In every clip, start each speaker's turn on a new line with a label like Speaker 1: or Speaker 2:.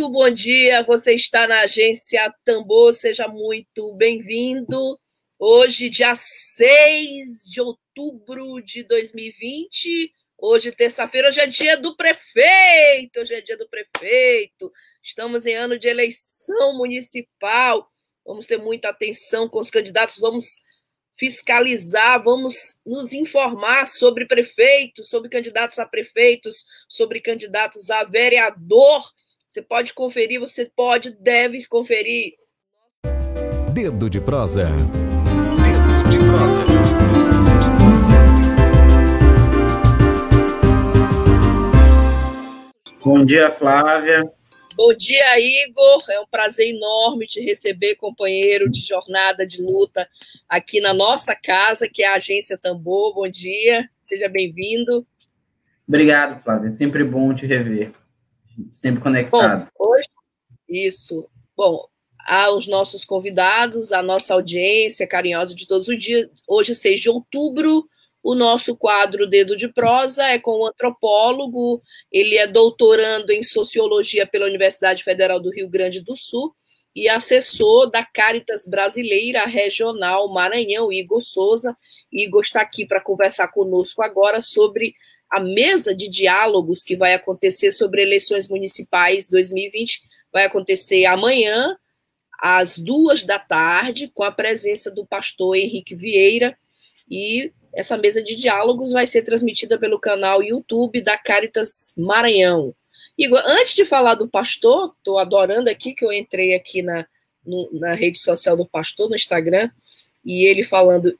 Speaker 1: Muito bom dia, você está na agência Tambor, seja muito bem-vindo. Hoje, dia 6 de outubro de 2020, hoje, terça-feira, hoje é dia do prefeito, hoje é dia do prefeito. Estamos em ano de eleição municipal, vamos ter muita atenção com os candidatos, vamos fiscalizar, vamos nos informar sobre prefeitos, sobre candidatos a prefeitos, sobre candidatos a vereador. Você pode conferir, você pode, deve conferir.
Speaker 2: Dedo de prosa. Dedo de prosa.
Speaker 3: Bom dia, Flávia.
Speaker 1: Bom dia, Igor. É um prazer enorme te receber, companheiro de jornada de luta aqui na nossa casa, que é a Agência Tambor. Bom dia, seja bem-vindo.
Speaker 3: Obrigado, Flávia. É sempre bom te rever. Sempre conectado.
Speaker 1: Bom, hoje, isso. Bom, aos nossos convidados, a nossa audiência carinhosa de todos os dias. Hoje, 6 de outubro, o nosso quadro Dedo de Prosa é com o antropólogo, ele é doutorando em sociologia pela Universidade Federal do Rio Grande do Sul e assessor da Caritas Brasileira Regional Maranhão, Igor Souza. Igor está aqui para conversar conosco agora sobre a mesa de diálogos que vai acontecer sobre eleições municipais 2020. Vai acontecer amanhã, às duas da tarde, com a presença do pastor Henrique Vieira. E essa mesa de diálogos vai ser transmitida pelo canal YouTube da Caritas Maranhão. Igor, antes de falar do pastor, estou adorando aqui que eu entrei aqui na, no, na rede social do pastor, no Instagram, e ele falando: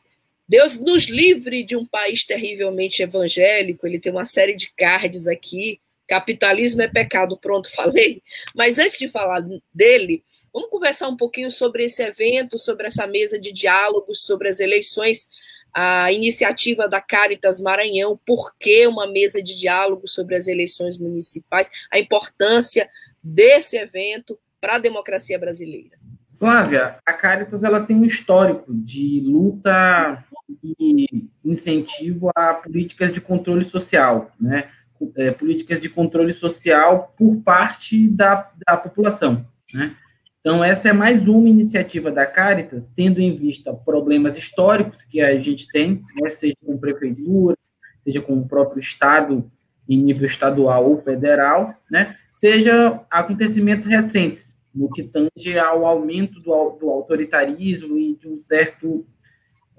Speaker 1: Deus nos livre de um país terrivelmente evangélico. Ele tem uma série de cards aqui. Capitalismo é pecado, pronto, falei. Mas antes de falar dele, vamos conversar um pouquinho sobre esse evento, sobre essa mesa de diálogos, sobre as eleições a iniciativa da Caritas Maranhão, por que uma mesa de diálogo sobre as eleições municipais, a importância desse evento para a democracia brasileira.
Speaker 3: Flávia, a Caritas ela tem um histórico de luta e incentivo a políticas de controle social, né? É, políticas de controle social por parte da, da população, né? Então, essa é mais uma iniciativa da Caritas, tendo em vista problemas históricos que a gente tem, né, seja com prefeitura, seja com o próprio Estado, em nível estadual ou federal, né, seja acontecimentos recentes, no que tange ao aumento do, do autoritarismo e de um certo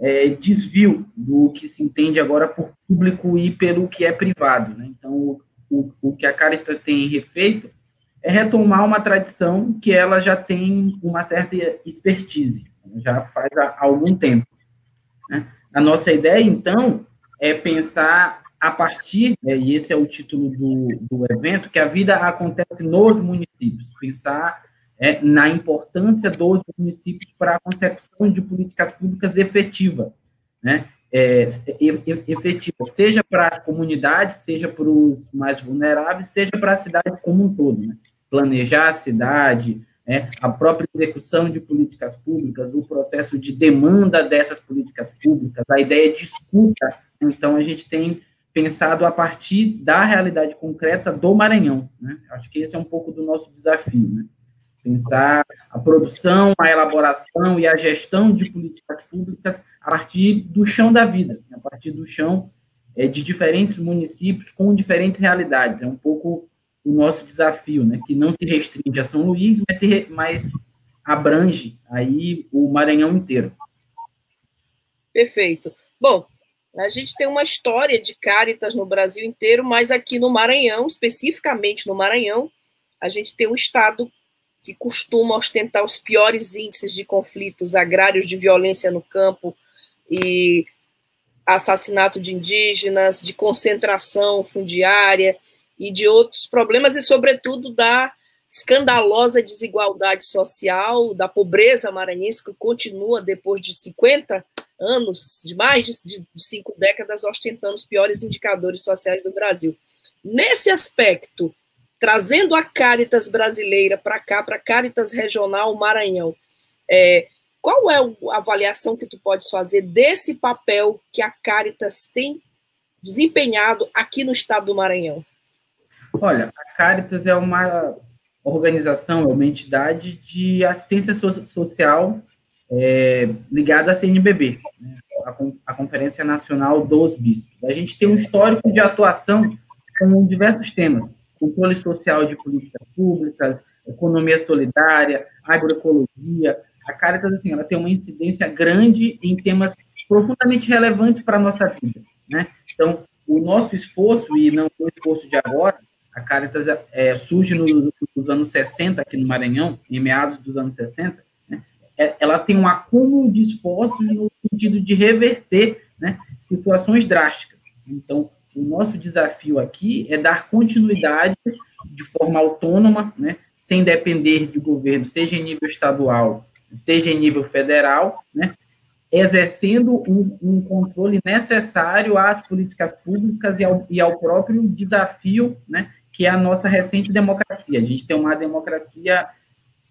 Speaker 3: é, desvio do que se entende agora por público e pelo que é privado. Né? Então, o, o, que a Caritas tem refeito é retomar uma tradição que ela já tem uma certa expertise, já faz há algum tempo. Né? A nossa ideia, então, é pensar a partir, né, e esse é o título do, do evento, que a vida acontece nos municípios, pensar é, na importância dos municípios para a consecução de políticas públicas efetivas, né? É, efetiva, seja para as comunidades, seja para os mais vulneráveis, seja para a cidade como um todo. Né? planejar a cidade, né, a própria execução de políticas públicas, o processo de demanda dessas políticas públicas, a ideia de escuta. Então, a gente tem pensado a partir da realidade concreta do Maranhão. Né? Acho que esse é um pouco do nosso desafio. Né? Pensar a produção, a elaboração e a gestão de políticas públicas a partir do chão da vida, a partir do chão é, de diferentes municípios com diferentes realidades. É um pouco o nosso desafio, né, que não se restringe a São Luís, mas, se, mas abrange aí o Maranhão inteiro.
Speaker 1: Perfeito. Bom, a gente tem uma história de Cáritas no Brasil inteiro, mas aqui no Maranhão, especificamente no Maranhão, a gente tem um estado que costuma ostentar os piores índices de conflitos agrários, de violência no campo e assassinato de indígenas, de concentração fundiária, e de outros problemas, e, sobretudo, da escandalosa desigualdade social, da pobreza maranhense, que continua, depois de 50 anos, de mais de, cinco décadas, ostentando os piores indicadores sociais do Brasil. Nesse aspecto, trazendo a Caritas brasileira para cá, para a Caritas Regional Maranhão, é, qual é a avaliação que tu podes fazer desse papel que a Caritas tem desempenhado aqui no estado do Maranhão?
Speaker 3: Olha, a Caritas é uma organização, é uma entidade de assistência so social é, ligada à CNBB, né? a, a, Conferência Nacional dos Bispos. A gente tem um histórico de atuação com diversos temas, controle social de políticas públicas, economia solidária, agroecologia. A Caritas, assim, ela tem uma incidência grande em temas profundamente relevantes para a nossa vida, né? Então, o nosso esforço, e não o esforço de agora, a Caritas é, surge nos, nos, anos 60 aqui no Maranhão, em meados dos anos 60, né? é, ela tem um acúmulo de esforços no sentido de reverter né, situações drásticas. Então, o nosso desafio aqui é dar continuidade de forma autônoma, né, sem depender de governo, seja em nível estadual, seja em nível federal, né, exercendo um, um, controle necessário às políticas públicas e ao, e ao próprio desafio, né, que é a nossa recente democracia. A gente tem uma democracia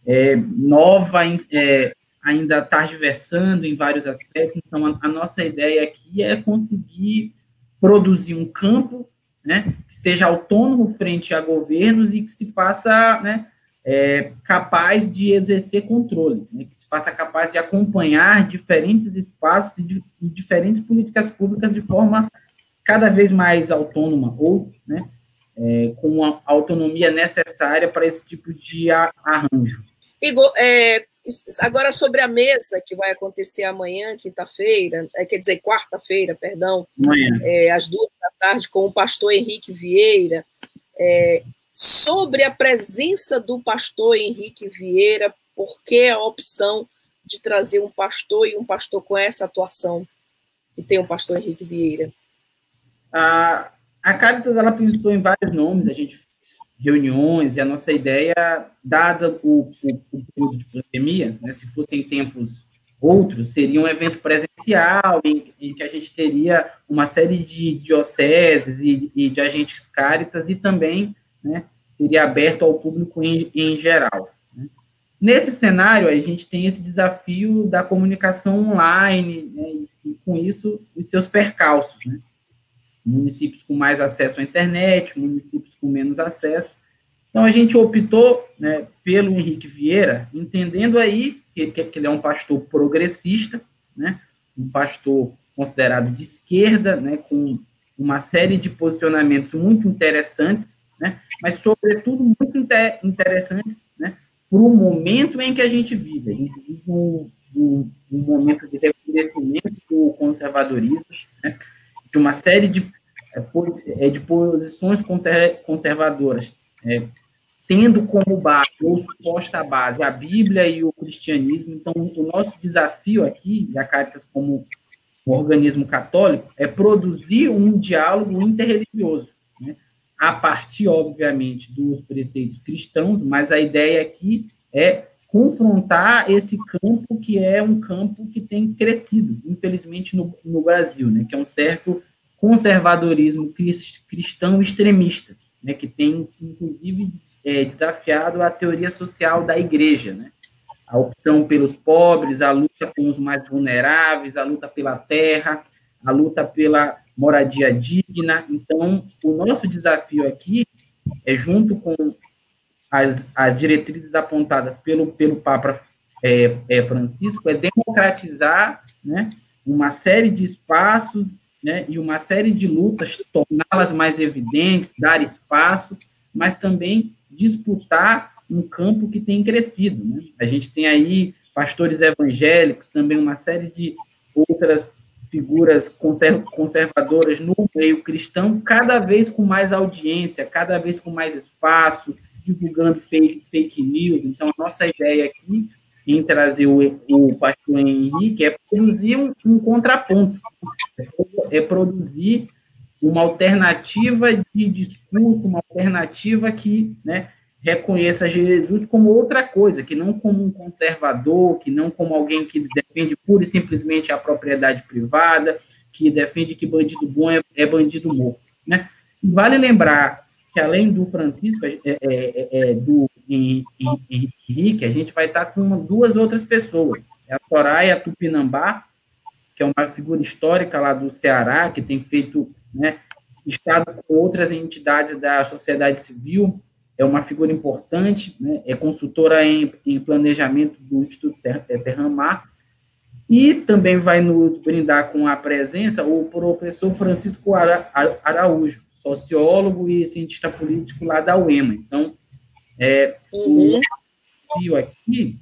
Speaker 3: é, nova, é, ainda está diversando em vários aspectos, então a, a, nossa ideia aqui é conseguir produzir um campo né, que seja autônomo frente a governos e que se faça né, é, capaz de exercer controle, né, que se faça capaz de acompanhar diferentes espaços e, de, e diferentes políticas públicas de forma cada vez mais autônoma ou né, é, com a autonomia necessária para esse tipo de arranjo.
Speaker 1: Igor, é, agora sobre a mesa que vai acontecer amanhã, quinta-feira, é, quer dizer, quarta-feira, perdão, é, às duas da tarde, com o pastor Henrique Vieira, é, sobre a presença do pastor Henrique Vieira, por que a opção de trazer um pastor e um pastor com essa atuação que tem o pastor Henrique Vieira?
Speaker 3: Ah, a Caritas ela pensou em vários nomes, a gente reuniões e a nossa ideia, dada o, o, período de pandemia, né, se fossem tempos outros, seria um evento presencial em, em, que a gente teria uma série de dioceses e, e de agentes Caritas e também né, seria aberto ao público em, em geral. Né. Nesse cenário, a gente tem esse desafio da comunicação online né, e, e, com isso, os seus percalços. Municípios com mais acesso à internet, municípios com menos acesso. Então, a gente optou né, pelo Henrique Vieira, entendendo aí que, que ele é um pastor progressista, né, um pastor considerado de esquerda, né, com uma série de posicionamentos muito interessantes, né, mas, sobretudo, muito inter interessantes né, para o momento em que a gente vive. A gente vive um, um, um momento de reconhecimento do conservadorismo, né, de uma série de, é, é, de posições conservadoras, é, tendo como base, ou suposta base, a Bíblia e o cristianismo. Então, o nosso desafio aqui, a Caritas como um organismo católico, é produzir um diálogo interreligioso, né? a partir, obviamente, dos preceitos cristãos, mas a ideia aqui é confrontar esse campo que é um campo que tem crescido, infelizmente, no, no Brasil, né? que é um certo conservadorismo cristão extremista, né, que tem, inclusive, é, desafiado a teoria social da igreja, né? a opção pelos pobres, a luta com os mais vulneráveis, a luta pela terra, a luta pela moradia digna. Então, o nosso desafio aqui é, junto com as, as diretrizes apontadas pelo, pelo Papa é, é, Francisco, é democratizar né, uma série de espaços né, e uma série de lutas, torná-las mais evidentes, dar espaço, mas também disputar um campo que tem crescido. Né? A gente tem aí pastores evangélicos, também uma série de outras figuras conservadoras no meio cristão, cada vez com mais audiência, cada vez com mais espaço, divulgando fake, fake news. Então, a nossa ideia aqui em trazer o, o pastor Henrique é produzir um, um contraponto, é produzir uma alternativa de discurso, uma alternativa que né, reconheça Jesus como outra coisa, que não como um conservador, que não como alguém que defende pura e simplesmente a propriedade privada, que defende que bandido bom é, é bandido morto. Né? Vale lembrar que além do Francisco, é, é, é, é do Henrique, a gente vai estar com duas outras pessoas. É a Soraya Tupinambá, que é uma figura histórica lá do Ceará, que tem feito né, estado com outras entidades da sociedade civil, é uma figura importante, né, é consultora em, em planejamento do Instituto Terramar, e também vai nos brindar com a presença o professor Francisco Araújo, sociólogo e cientista político lá da UEMA. Então, é, uhum. o desafio aqui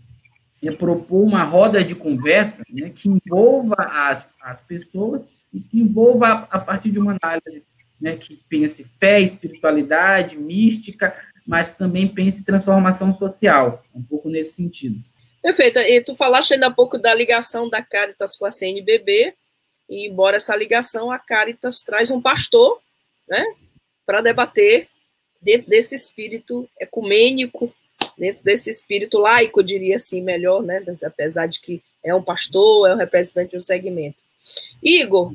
Speaker 3: é propor uma roda de conversa né, que envolva as, as pessoas e que envolva a, a partir de uma análise né, que pense fé, espiritualidade, mística, mas também pense transformação social, um pouco nesse sentido.
Speaker 1: Perfeito. E tu falaste ainda há pouco da ligação da Caritas com a CNBB, e embora essa ligação, a Caritas traz um pastor, né, para debater dentro desse espírito ecumênico, dentro desse espírito laico, diria assim, melhor, né, apesar de que é um pastor, é um representante de um segmento. Igor,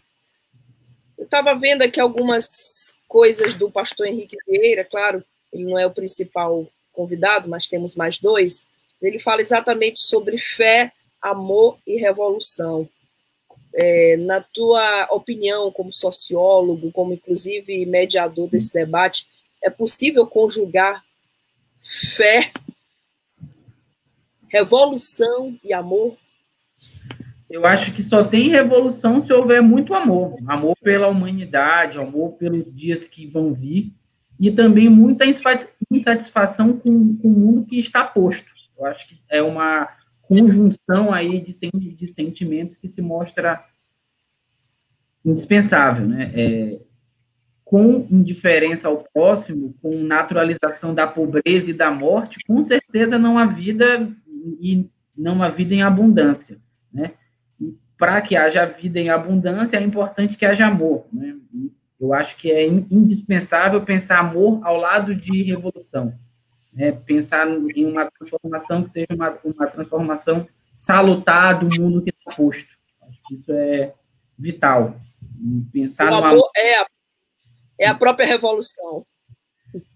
Speaker 1: eu estava vendo aqui algumas coisas do pastor Henrique Vieira, claro, ele não é o principal convidado, mas temos mais dois. Ele fala exatamente sobre fé, amor e revolução. É, na tua opinião, como sociólogo, como inclusive mediador desse debate, é possível conjugar fé, revolução e amor?
Speaker 3: Eu acho que só tem revolução se houver muito amor. Amor pela humanidade, amor pelos dias que vão vir, e também muita insatisfação com, com o mundo que está posto. Eu acho que é uma conjunção aí de, de sentimentos que se mostra indispensável, né? É, com indiferença ao próximo, com naturalização da pobreza e da morte, com certeza não há vida e não há vida em abundância, né? para que haja vida em abundância, é importante que haja amor. Né? Eu acho que é indispensável pensar amor ao lado de revolução. Né? Pensar em uma transformação que seja uma, uma transformação salutar do mundo que está posto. Acho que isso é vital.
Speaker 1: Pensar o amor é a, é a própria revolução.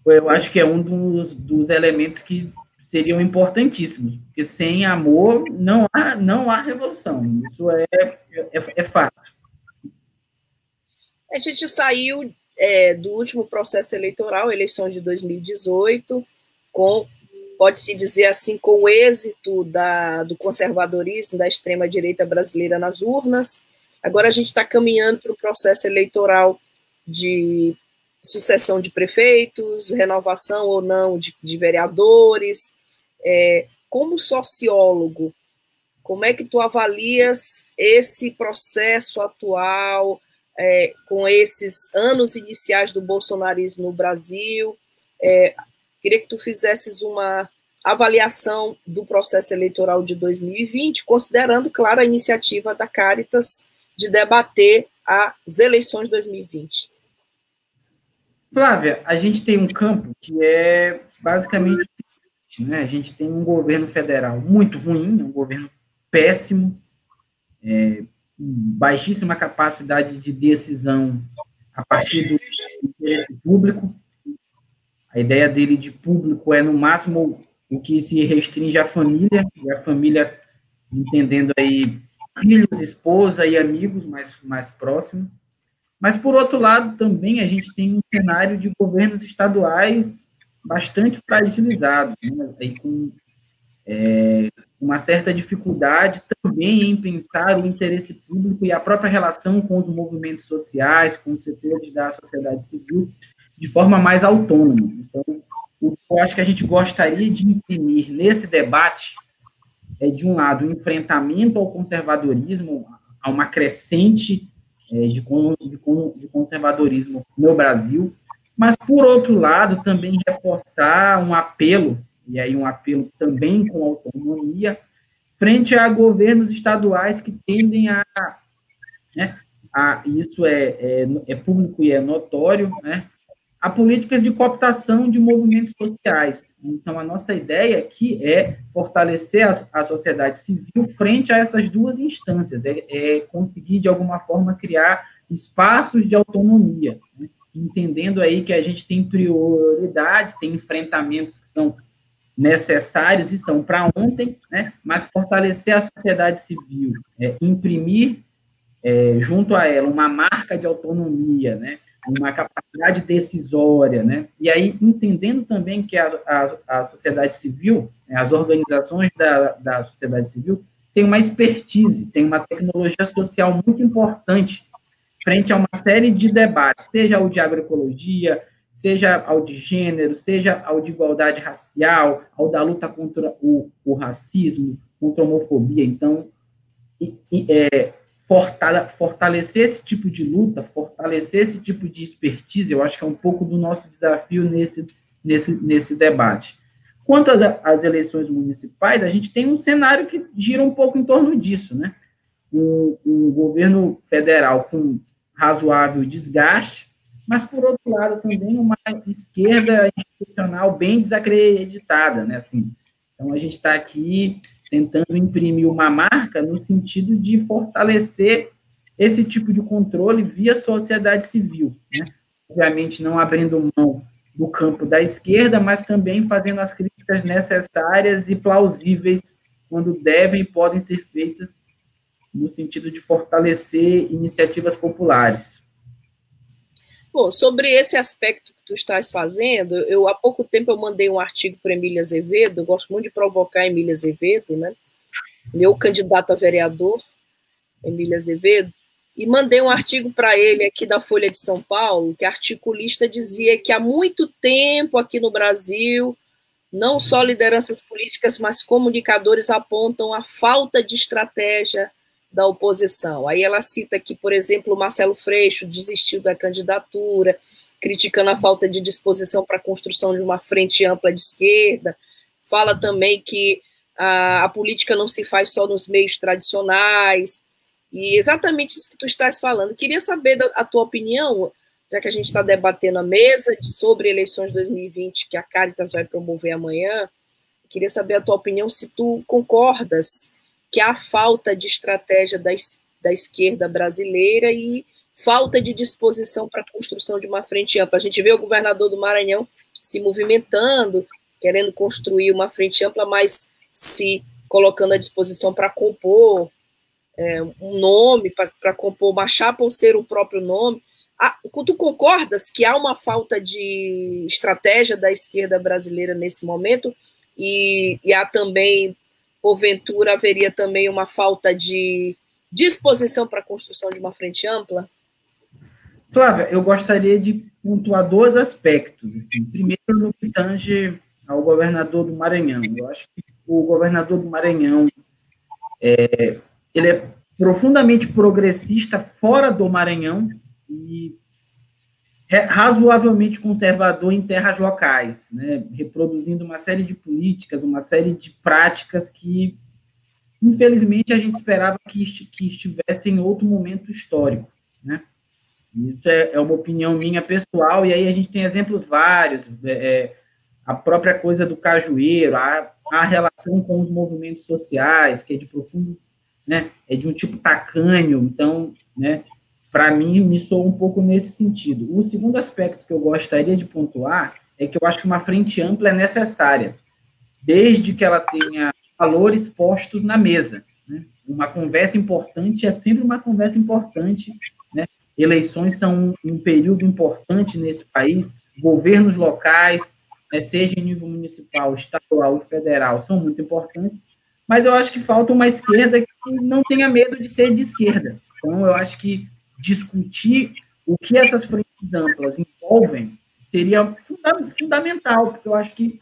Speaker 3: Eu acho que é um dos, dos elementos que seriam importantíssimos, porque sem amor não há, não há revolução. Isso é, é, é fato.
Speaker 1: A gente saiu é, do último processo eleitoral, eleições de 2018, com, pode-se dizer assim, com o êxito da, do conservadorismo da extrema-direita brasileira nas urnas. Agora a gente está caminhando para o processo eleitoral de sucessão de prefeitos, renovação ou não de, de vereadores, é, como sociólogo, como é que tu avalias esse processo atual, é, com esses anos iniciais do bolsonarismo no Brasil? É, queria que tu fizesses uma avaliação do processo eleitoral de 2020, considerando, claro, a iniciativa da Caritas de debater as eleições de 2020.
Speaker 3: Flávia, a gente tem um campo que é basicamente né? A gente tem um governo federal muito ruim, um governo péssimo, é, baixíssima capacidade de decisão a partir do interesse público. A ideia dele de público é, no máximo, o que se restringe à família, e a família entendendo aí filhos, esposa e amigos mais, mais próximos. Mas, por outro lado, também a gente tem um cenário de governos estaduais bastante fragilizado, né? com é, uma certa dificuldade também em pensar o interesse público e a própria relação com os movimentos sociais, com os setores da sociedade civil, de forma mais autônoma. Então, o que eu acho que a gente gostaria de imprimir nesse debate é, de um lado, o enfrentamento ao conservadorismo, a uma crescente é, de, de conservadorismo no Brasil, mas, por outro lado, também reforçar um apelo, e aí um apelo também com autonomia, frente a governos estaduais que tendem a, né, a, isso é, é, é público e é notório, né? A políticas de cooptação de movimentos sociais. Então, a nossa ideia aqui é fortalecer a, a sociedade civil frente a essas duas instâncias, é, é conseguir, de alguma forma, criar espaços de autonomia, né? entendendo aí que a gente tem prioridades, tem enfrentamentos que são necessários e são para ontem, né? mas fortalecer a sociedade civil, é, imprimir é, junto a ela uma marca de autonomia, né? Uma capacidade decisória, né? E aí, entendendo também que a, a, a sociedade civil, né, as organizações da, da sociedade civil, têm uma expertise, têm uma tecnologia social muito importante frente a uma série de debates, seja o de agroecologia, seja ao de gênero, seja ao de igualdade racial, ao da luta contra o, o racismo, contra a homofobia. Então, e, e, é, fortalecer esse tipo de luta, fortalecer esse tipo de expertise, eu acho que é um pouco do nosso desafio nesse, nesse, nesse debate. Quanto às eleições municipais, a gente tem um cenário que gira um pouco em torno disso, né? Um, um governo federal com razoável desgaste, mas, por outro lado, também uma esquerda institucional bem desacreditada, né? Assim, então, a gente está aqui tentando imprimir uma marca no sentido de fortalecer esse tipo de controle via sociedade civil, né? obviamente não abrindo mão do campo da esquerda, mas também fazendo as críticas necessárias e plausíveis quando devem e podem ser feitas no sentido de fortalecer iniciativas populares.
Speaker 1: Bom, sobre esse aspecto que tu estás fazendo, eu há pouco tempo eu mandei um artigo para Emília Azevedo, eu gosto muito de provocar Emília Azevedo, né? Meu candidato a vereador, Emília Azevedo, e mandei um artigo para ele aqui da Folha de São Paulo, que articulista dizia que há muito tempo aqui no Brasil, não só lideranças políticas, mas comunicadores apontam a falta de estratégia da oposição. Aí ela cita que, por exemplo, Marcelo Freixo desistiu da candidatura, criticando a falta de disposição para a construção de uma frente ampla de esquerda. Fala também que a, a, política não se faz só nos meios tradicionais. E exatamente isso que tu estás falando. Queria saber da, a tua opinião, já que a gente está debatendo a mesa de, sobre eleições 2020 que a Caritas vai promover amanhã. Queria saber a tua opinião se tu concordas que há falta de estratégia da, da esquerda brasileira e falta de disposição para a construção de uma frente ampla. A gente vê o governador do Maranhão se movimentando, querendo construir uma frente ampla, mas se colocando à disposição para compor é, um nome, para compor uma chapa ou ser o próprio nome. Ah, tu concordas que há uma falta de estratégia da esquerda brasileira nesse momento e, e há também porventura haveria também uma falta de disposição para a construção de uma frente ampla?
Speaker 3: Flávia, eu gostaria de pontuar dois aspectos. Assim. Primeiro, no que tange ao governador do Maranhão. Eu acho que o governador do Maranhão é, ele é profundamente progressista fora do Maranhão e razoavelmente conservador em terras locais, né, reproduzindo uma série de políticas, uma série de práticas que, infelizmente, a gente esperava que, que estivesse em outro momento histórico. Né? Isso é, é, uma opinião minha pessoal, e aí a gente tem exemplos vários, é, é, a própria coisa do cajueiro, a, a relação com os movimentos sociais, que é de profundo, né, é de um tipo tacanho, então, né, para mim, me soa um pouco nesse sentido. O segundo aspecto que eu gostaria de pontuar é que eu acho que uma frente ampla é necessária, desde que ela tenha valores postos na mesa. Né? Uma conversa importante é sempre uma conversa importante. Né? Eleições são um, período importante nesse país, governos locais, né, seja em nível municipal, estadual e federal, são muito importantes, mas eu acho que falta uma esquerda que não tenha medo de ser de esquerda. Então, eu acho que discutir o que essas frentes amplas envolvem seria funda fundamental, porque eu acho que,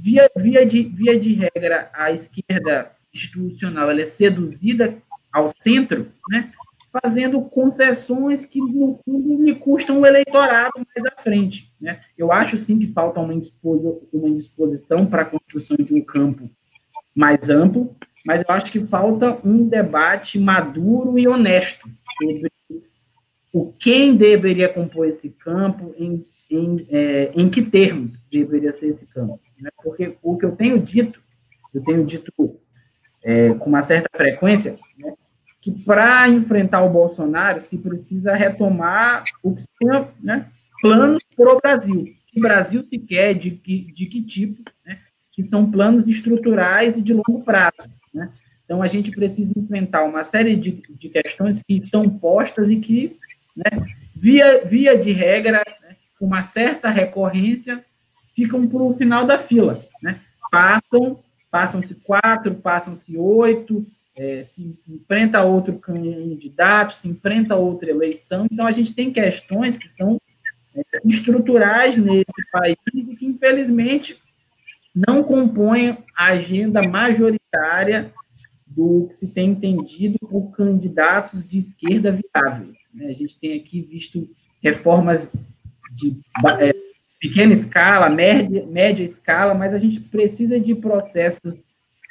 Speaker 3: via, via, de, via de regra, a esquerda institucional ela é seduzida ao centro, né, fazendo concessões que, no fundo, me custam o eleitorado mais à frente. Né? Eu acho, sim, que falta uma, uma disposição para a construção de um campo mais amplo, mas eu acho que falta um debate maduro e honesto sobre o quem deveria compor esse campo, em, em, é, em que termos deveria ser esse campo. Né? Porque o que eu tenho dito, eu tenho dito é, com uma certa frequência, né, que para enfrentar o Bolsonaro se precisa retomar o que são né, planos para o Brasil. Que Brasil se quer, de que, de que tipo, né, que são planos estruturais e de longo prazo. Né? Então, a gente precisa enfrentar uma série de, de questões que estão postas e que, né, via, via de regra, né, uma certa recorrência, ficam para o final da fila. Né? Passam, passam-se quatro, passam-se oito, é, se enfrenta outro candidato, se enfrenta outra eleição. Então, a gente tem questões que são é, estruturais nesse país e que, infelizmente, não compõem a agenda majoritária do que se tem entendido por candidatos de esquerda viáveis. Né? A gente tem aqui visto reformas de é, pequena escala, média, média escala, mas a gente precisa de processos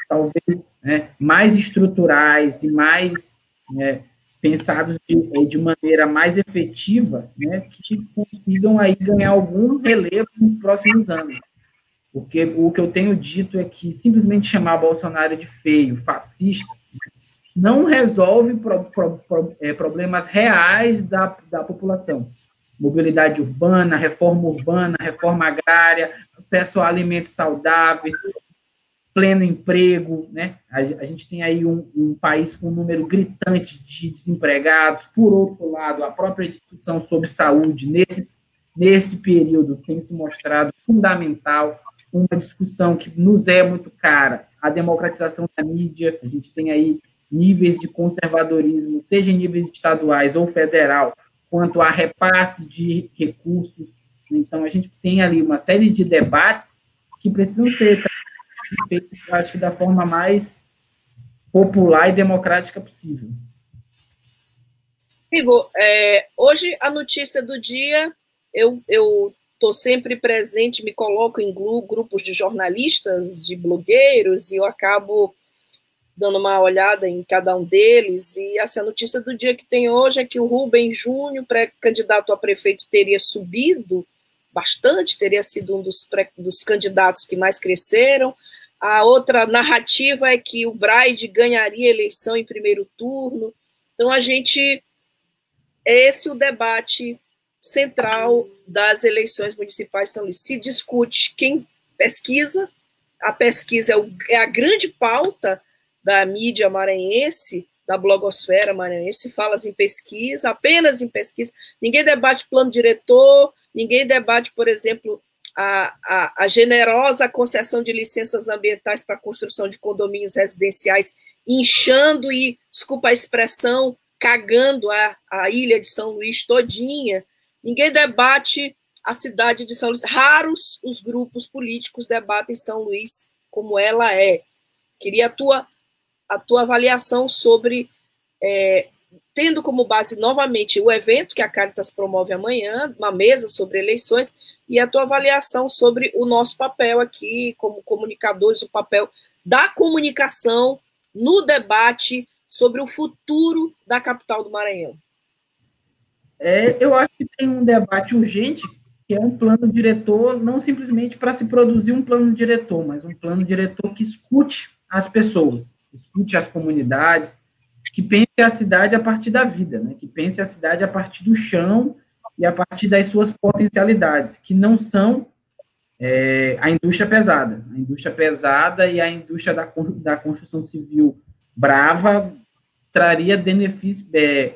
Speaker 3: talvez né, mais estruturais e mais né, pensados de, de, maneira mais efetiva, né, que consigam aí ganhar algum relevo nos próximos anos. Porque o que eu tenho dito é que simplesmente chamar Bolsonaro de feio, fascista, não resolve pro, pro, pro, é, problemas reais da, da população. Mobilidade urbana, reforma urbana, reforma agrária, acesso a alimentos saudáveis, pleno emprego, né? A, a gente tem aí um, um, país com um número gritante de desempregados. Por outro lado, a própria discussão sobre saúde nesse, nesse período tem se mostrado fundamental uma discussão que nos é muito cara, a democratização da mídia, a gente tem aí níveis de conservadorismo, seja em níveis estaduais ou federal, quanto a repasse de recursos. Então, a gente tem ali uma série de debates que precisam ser feitos, acho que, da forma mais popular e democrática possível.
Speaker 1: Igor, é, hoje a notícia do dia, eu, eu estou sempre presente, me coloco em grupos de jornalistas, de blogueiros, e eu acabo dando uma olhada em cada um deles. E assim, notícia do dia que tem hoje é que o Rubem Júnior, pré-candidato a prefeito, teria subido bastante, teria sido um dos, pré, dos candidatos que mais cresceram. A outra narrativa é que o Braide ganharia a eleição em primeiro turno. Então, a gente. É esse o debate central das eleições municipais São Luís. Se discute quem pesquisa, a pesquisa é, o, é a grande pauta da mídia maranhense, da blogosfera maranhense, fala-se em pesquisa, apenas em pesquisa. Ninguém debate plano diretor, ninguém debate, por exemplo, a, a, a generosa concessão de licenças ambientais para construção de condomínios residenciais, inchando e, desculpa a expressão, cagando a, a ilha de São Luís todinha. Ninguém debate a cidade de São Luís. Raros os grupos políticos debatem São Luís como ela é. Queria a tua, a tua avaliação sobre, é, tendo como base novamente o evento que a Caritas promove amanhã, uma mesa sobre eleições, e a tua avaliação sobre o nosso papel aqui, como comunicadores, o papel da comunicação no debate sobre o futuro da capital do Maranhão.
Speaker 3: É, eu acho que tem um debate urgente, que é um plano diretor, não simplesmente para se produzir um plano diretor, mas um plano diretor que escute as pessoas, escute as comunidades, que pense a cidade a partir da vida, né? que pense a cidade a partir do chão e a partir das suas potencialidades, que não são é, a indústria pesada. A indústria pesada e a indústria da, da construção civil brava traria benefícios, é,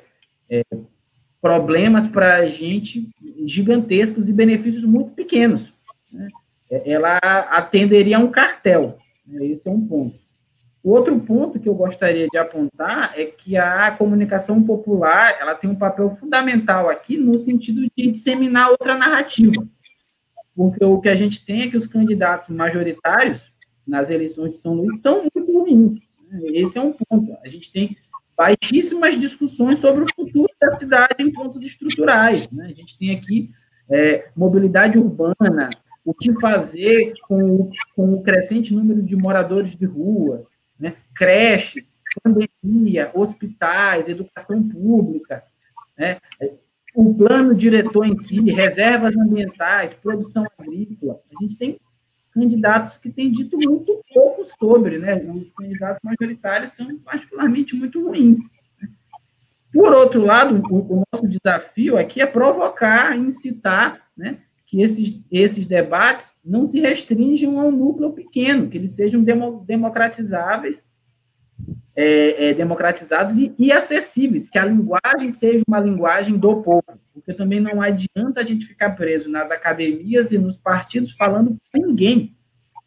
Speaker 3: é, problemas para a gente gigantescos e benefícios muito pequenos. Né? Ela atenderia a um cartel. Né? Esse é um ponto. Outro ponto que eu gostaria de apontar é que a comunicação popular ela tem um papel fundamental aqui no sentido de disseminar outra narrativa. Porque o que a gente tem é que os candidatos majoritários nas eleições de São Luís são muito ruins. Né? Esse é um ponto. A gente tem baixíssimas discussões sobre o futuro da cidade em pontos estruturais. Né? A gente tem aqui é, mobilidade urbana, o que fazer com, com o crescente número de moradores de rua, né? creches, pandemia, hospitais, educação pública. Né? o plano diretor em si, reservas ambientais, produção agrícola. A gente tem candidatos que têm dito muito pouco sobre, né? Os candidatos majoritários são particularmente muito ruins. Por outro lado, o, o, nosso desafio aqui é provocar, incitar, né? Que esses, esses debates não se restringam a um núcleo pequeno, que eles sejam demo, democratizáveis é, é, democratizados e, e, acessíveis, que a linguagem seja uma linguagem do povo, porque também não adianta a gente ficar preso nas academias e nos partidos falando para ninguém,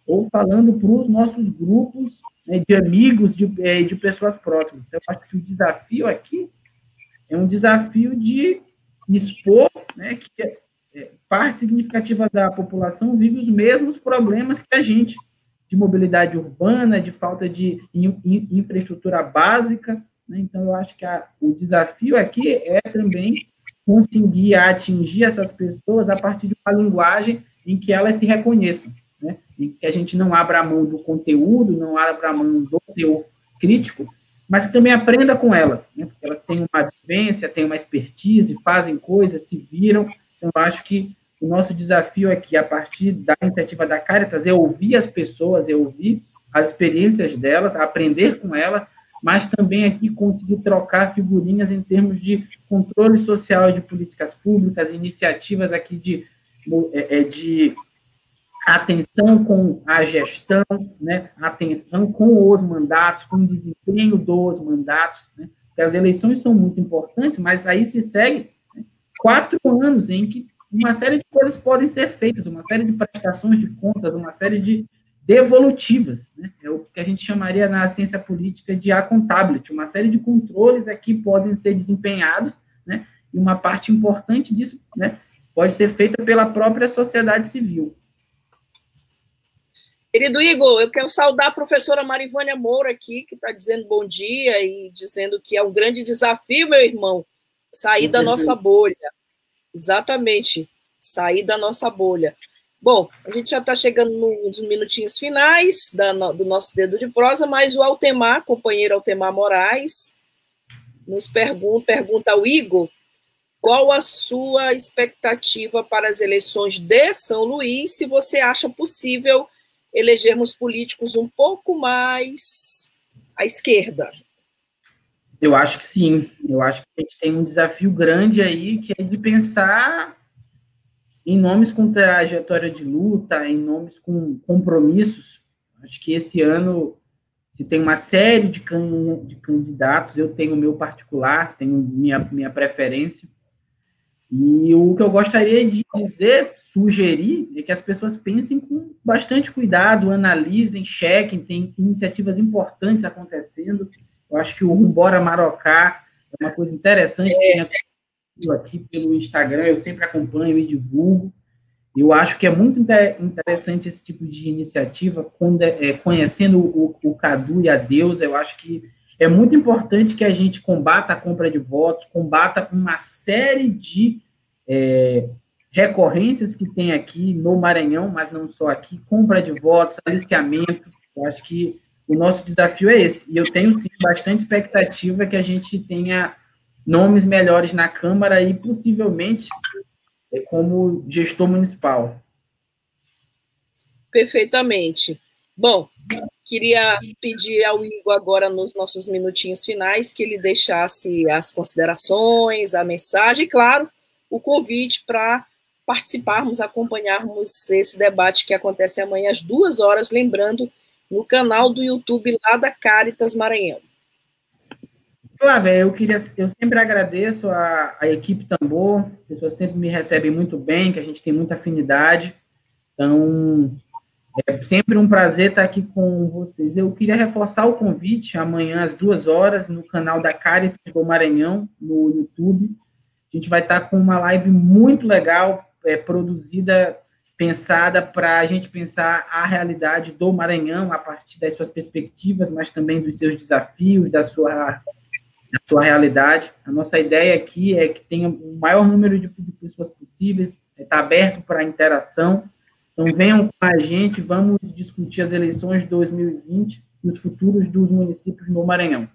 Speaker 3: ou falando para os nossos grupos né, de amigos, de, é, de pessoas próximas. Então, acho que o desafio aqui é um desafio de expor né, que parte significativa da população vive os mesmos problemas que a gente, de mobilidade urbana, de falta de in, in, infraestrutura básica. Né? Então, eu acho que a, o desafio aqui é também conseguir atingir essas pessoas a partir de uma linguagem em que elas se reconheçam, né? em que a gente não abra mão do conteúdo, não abra mão do teor crítico, mas que também aprenda com elas, né? porque elas têm uma vivência, têm uma expertise, fazem coisas, se viram. Então, acho que o nosso desafio aqui, a partir da iniciativa da Caritas, é ouvir as pessoas, é ouvir as experiências delas, aprender com elas, mas também aqui conseguir trocar figurinhas em termos de controle social de políticas públicas, iniciativas aqui de, é, é, de atenção com a gestão, né, atenção com os mandatos, com o desempenho dos mandatos, né, porque as eleições são muito importantes, mas aí se segue quatro anos em que uma série de coisas podem ser feitas, uma série de prestações de contas, uma série de devolutivas, né? é o que a gente chamaria na ciência política de accountability, uma série de controles aqui podem ser desempenhados, né? e uma parte importante disso né, pode ser feita pela própria sociedade civil.
Speaker 1: Querido Igor, eu quero saudar a professora Marivânia Moura aqui, que está dizendo bom dia e dizendo que é um grande desafio, meu irmão, sair da nossa bolha. Exatamente, sair da nossa bolha. Bom, a gente já está chegando nos minutinhos finais da, do nosso dedo de prosa, mas o Altemar, companheiro Altemar Moraes, nos pergunta, pergunta ao Igor qual a sua expectativa para as eleições de São Luís, se você acha possível elegermos políticos um pouco mais à esquerda.
Speaker 3: Eu acho que sim. Eu acho que a gente tem um desafio grande aí, que é de pensar em nomes com trajetória de luta, em nomes com compromissos. Acho que esse ano se tem uma série de, can, de candidatos, eu tenho o meu particular, tenho minha, minha preferência. E o que eu gostaria de dizer, sugerir, é que as pessoas pensem com bastante cuidado, analisem, chequem, tem iniciativas importantes acontecendo eu acho que o Rumbora Marocá é uma coisa interessante é. que tem aqui pelo Instagram, eu sempre acompanho e divulgo. Eu acho que é muito interessante esse tipo de iniciativa, quando é, é, conhecendo o, o Cadu e a Deus, eu acho que é muito importante que a gente combata a compra de votos, combata uma série de é, recorrências que tem aqui no Maranhão, mas não só aqui, compra de votos, aliciamento, eu acho que o nosso desafio é esse. E eu tenho sim bastante expectativa que a gente tenha nomes melhores na Câmara e possivelmente é, como gestor municipal.
Speaker 1: Perfeitamente. Bom, queria pedir ao Igor agora nos nossos minutinhos finais que ele deixasse as considerações, a mensagem e, claro, o convite para participarmos, acompanharmos esse debate que acontece amanhã às duas horas, lembrando no canal do YouTube lá da Caritas Maranhão.
Speaker 3: Flávia, eu queria, eu sempre agradeço a, a equipe Tambor, as pessoas sempre me recebem muito bem, que a gente tem muita afinidade. Então, é sempre um prazer estar aqui com vocês. Eu queria reforçar o convite amanhã às duas horas no canal da Caritas do Maranhão no YouTube. A gente vai estar com uma live muito legal, é, produzida pensada para a gente pensar a realidade do Maranhão a partir das suas perspectivas, mas também dos seus desafios, da sua, da sua realidade. A nossa ideia aqui é que tenha o maior número de, pessoas possíveis, está aberto para interação. Então, venham com a gente, vamos discutir as eleições de 2020 e os futuros dos municípios no Maranhão.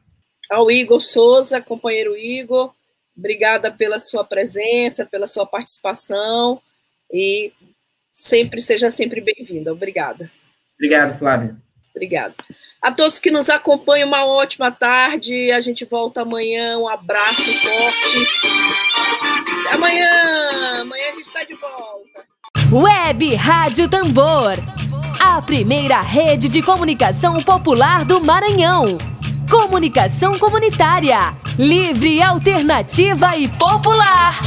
Speaker 1: Ao Igor Souza, companheiro Igor, Obrigada pela sua presença, pela sua participação e sempre seja sempre bem-vinda. Obrigada.
Speaker 3: Obrigado, Flávia.
Speaker 1: Obrigada. A todos que nos acompanham, uma ótima tarde. A gente volta amanhã. Um abraço forte. Amanhã, amanhã a gente está de volta.
Speaker 4: Web Rádio Tambor, a primeira rede de comunicação popular do Maranhão. Comunicação comunitária, livre, alternativa e popular.